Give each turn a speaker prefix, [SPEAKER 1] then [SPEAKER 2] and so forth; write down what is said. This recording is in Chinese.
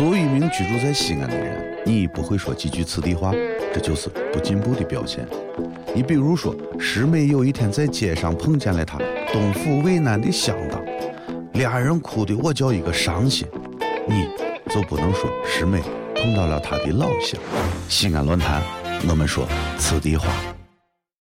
[SPEAKER 1] 作为一名居住在西安的人，你不会说几句此地话，这就是不进步的表现。你比如说，师妹有一天在街上碰见了他东府渭南的乡党，俩人哭的我叫一个伤心，你就不能说师妹碰到了他的老乡。西安论坛，我们说此地话。